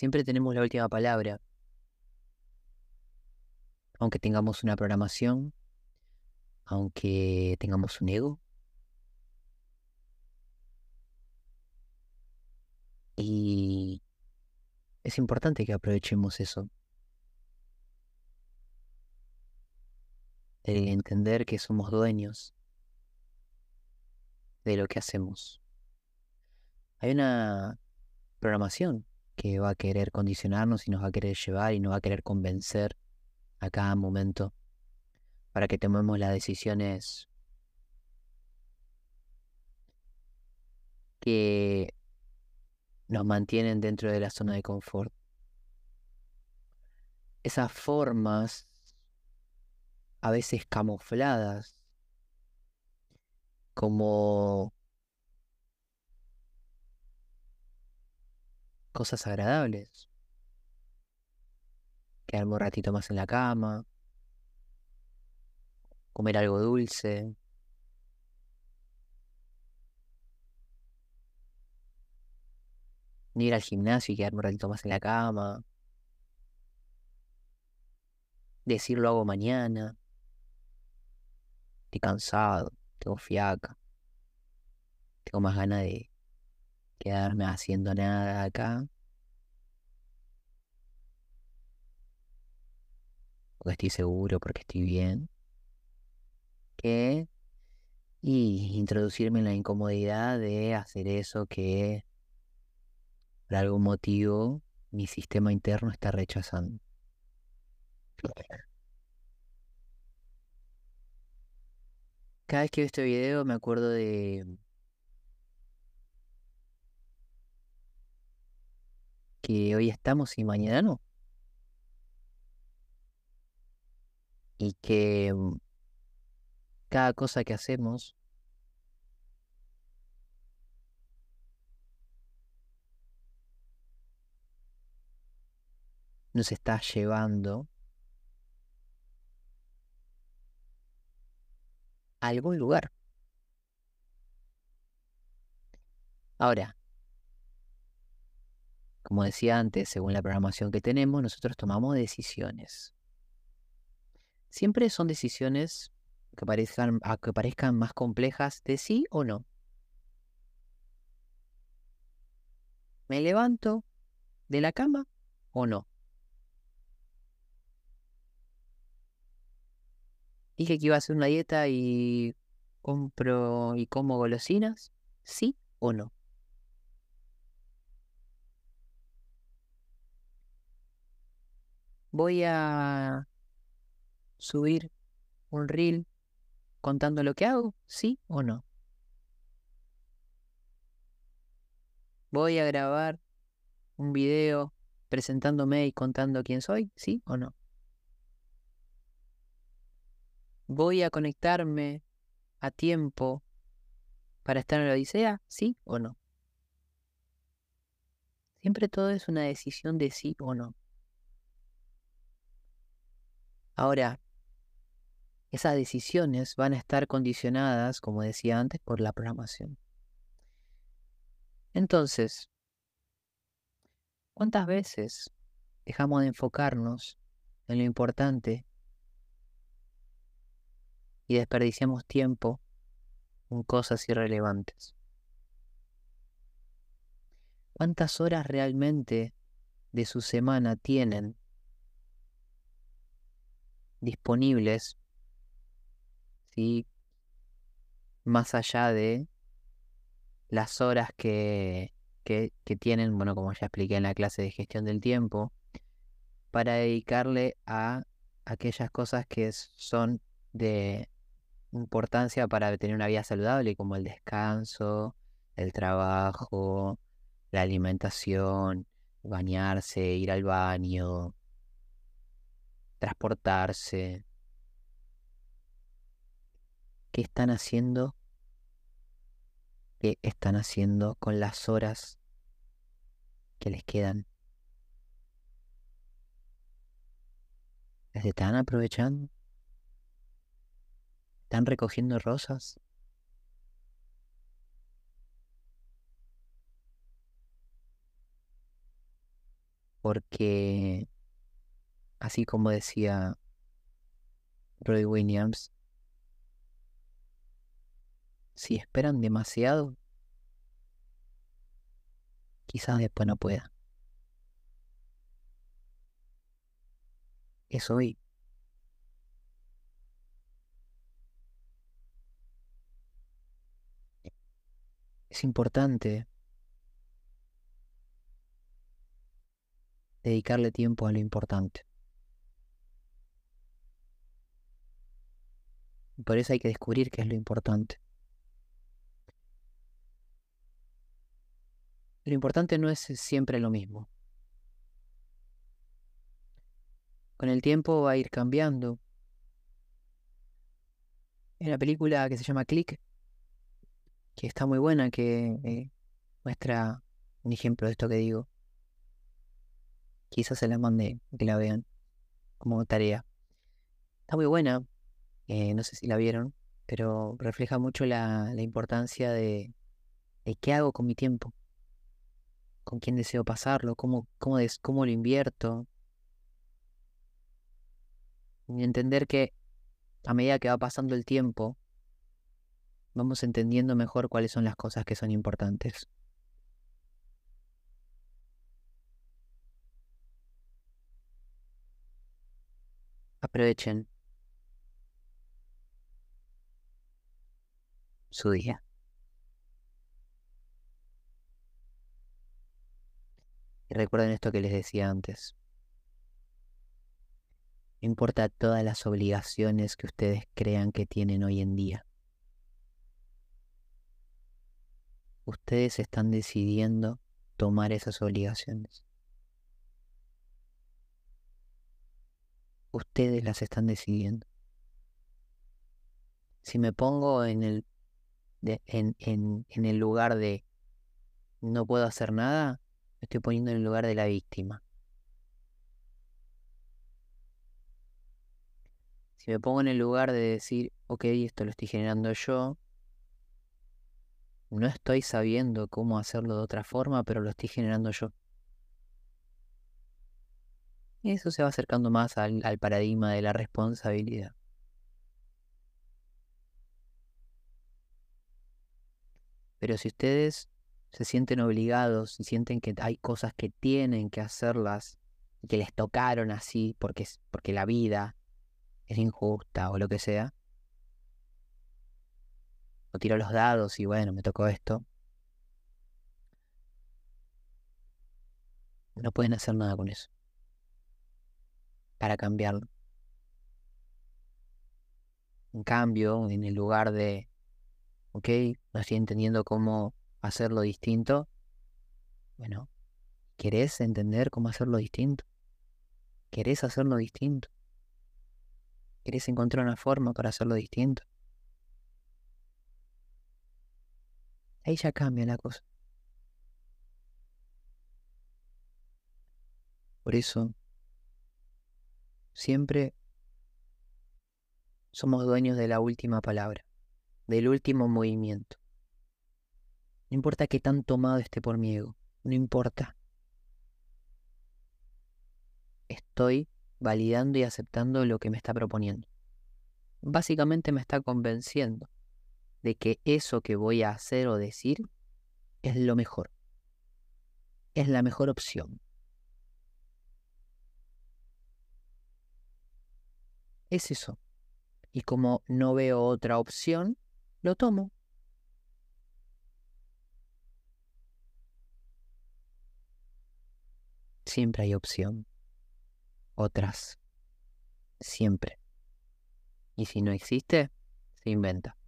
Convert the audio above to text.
siempre tenemos la última palabra. Aunque tengamos una programación, aunque tengamos un ego. Y es importante que aprovechemos eso. El entender que somos dueños de lo que hacemos. Hay una programación que va a querer condicionarnos y nos va a querer llevar y nos va a querer convencer a cada momento para que tomemos las decisiones que nos mantienen dentro de la zona de confort. Esas formas, a veces camufladas, como cosas agradables. Quedarme un ratito más en la cama, comer algo dulce. Ir al gimnasio y quedarme un ratito más en la cama. Decirlo hago mañana. Estoy cansado, tengo fiaca. Tengo más ganas de quedarme haciendo nada acá. Porque estoy seguro, porque estoy bien. Que y introducirme en la incomodidad de hacer eso que por algún motivo mi sistema interno está rechazando. Cada vez que veo este video me acuerdo de que hoy estamos y mañana no. Y que mm, cada cosa que hacemos nos está llevando a algún lugar. Ahora, como decía antes, según la programación que tenemos, nosotros tomamos decisiones. Siempre son decisiones que parezcan, más complejas de sí o no. ¿Me levanto de la cama o no? Dije que iba a hacer una dieta y compro y como golosinas, ¿sí o no? Voy a subir un reel contando lo que hago, ¿sí o no? Voy a grabar un video presentándome y contando quién soy, ¿sí o no? ¿Voy a conectarme a tiempo para estar en la Odisea? ¿Sí o no? Siempre todo es una decisión de sí o no. Ahora, esas decisiones van a estar condicionadas, como decía antes, por la programación. Entonces, ¿cuántas veces dejamos de enfocarnos en lo importante y desperdiciamos tiempo en cosas irrelevantes. ¿Cuántas horas realmente de su semana tienen disponibles? ¿sí? Más allá de las horas que, que, que tienen, bueno, como ya expliqué en la clase de gestión del tiempo, para dedicarle a aquellas cosas que son de importancia para tener una vida saludable, como el descanso, el trabajo, la alimentación, bañarse, ir al baño, transportarse. ¿Qué están haciendo? ¿Qué están haciendo con las horas que les quedan? ¿Les están aprovechando? ¿Están recogiendo rosas? porque, así como decía Roy Williams, si esperan demasiado, quizás después no pueda. Es hoy. Es importante dedicarle tiempo a lo importante. Por eso hay que descubrir qué es lo importante. Lo importante no es siempre lo mismo. Con el tiempo va a ir cambiando. En la película que se llama Click, que está muy buena, que eh, muestra un ejemplo de esto que digo. Quizás se la mande que la vean como tarea. Está muy buena, eh, no sé si la vieron, pero refleja mucho la, importancia de, de, qué hago con mi tiempo, con quién deseo pasarlo, cómo, cómo, cómo lo invierto. Y entender que a medida que va pasando el tiempo, vamos entendiendo mejor cuáles son las cosas que son importantes. Aprovechen su día. Y recuerden esto que les decía antes. No importa todas las obligaciones que ustedes crean que tienen hoy en día. Ustedes están decidiendo tomar esas obligaciones. Ustedes las están decidiendo. Si me pongo en el en, en, el lugar de no puedo hacer nada, me estoy poniendo en el lugar de la víctima. Si me pongo en el lugar de decir, ok, esto lo estoy generando yo, no estoy sabiendo cómo hacerlo de otra forma, pero lo estoy generando yo. Y eso se va acercando más al paradigma de la responsabilidad. Pero si ustedes se sienten obligados y sienten que hay cosas que tienen que hacerlas y que les tocaron así porque, porque la vida es injusta o lo que sea, o tiro los dados y bueno, me tocó esto, no pueden hacer nada con eso para cambiarlo. En cambio, en el lugar de ¿ok? No estoy entendiendo cómo hacerlo distinto. Bueno, ¿querés entender cómo hacerlo distinto? ¿Querés hacerlo distinto? ¿Querés encontrar una forma para hacerlo distinto? Ahí ya cambia la cosa. Por eso, siempre somos dueños de la última palabra del último movimiento. No importa qué tan tomado esté por mi ego, no importa. Estoy validando y aceptando lo que me está proponiendo. Básicamente me está convenciendo de que eso que voy a hacer o decir es lo mejor. Es la mejor opción. Es eso. Y como no veo otra opción, lo tomo. Siempre hay opción. Otras. Siempre. Y si no existe, se inventa.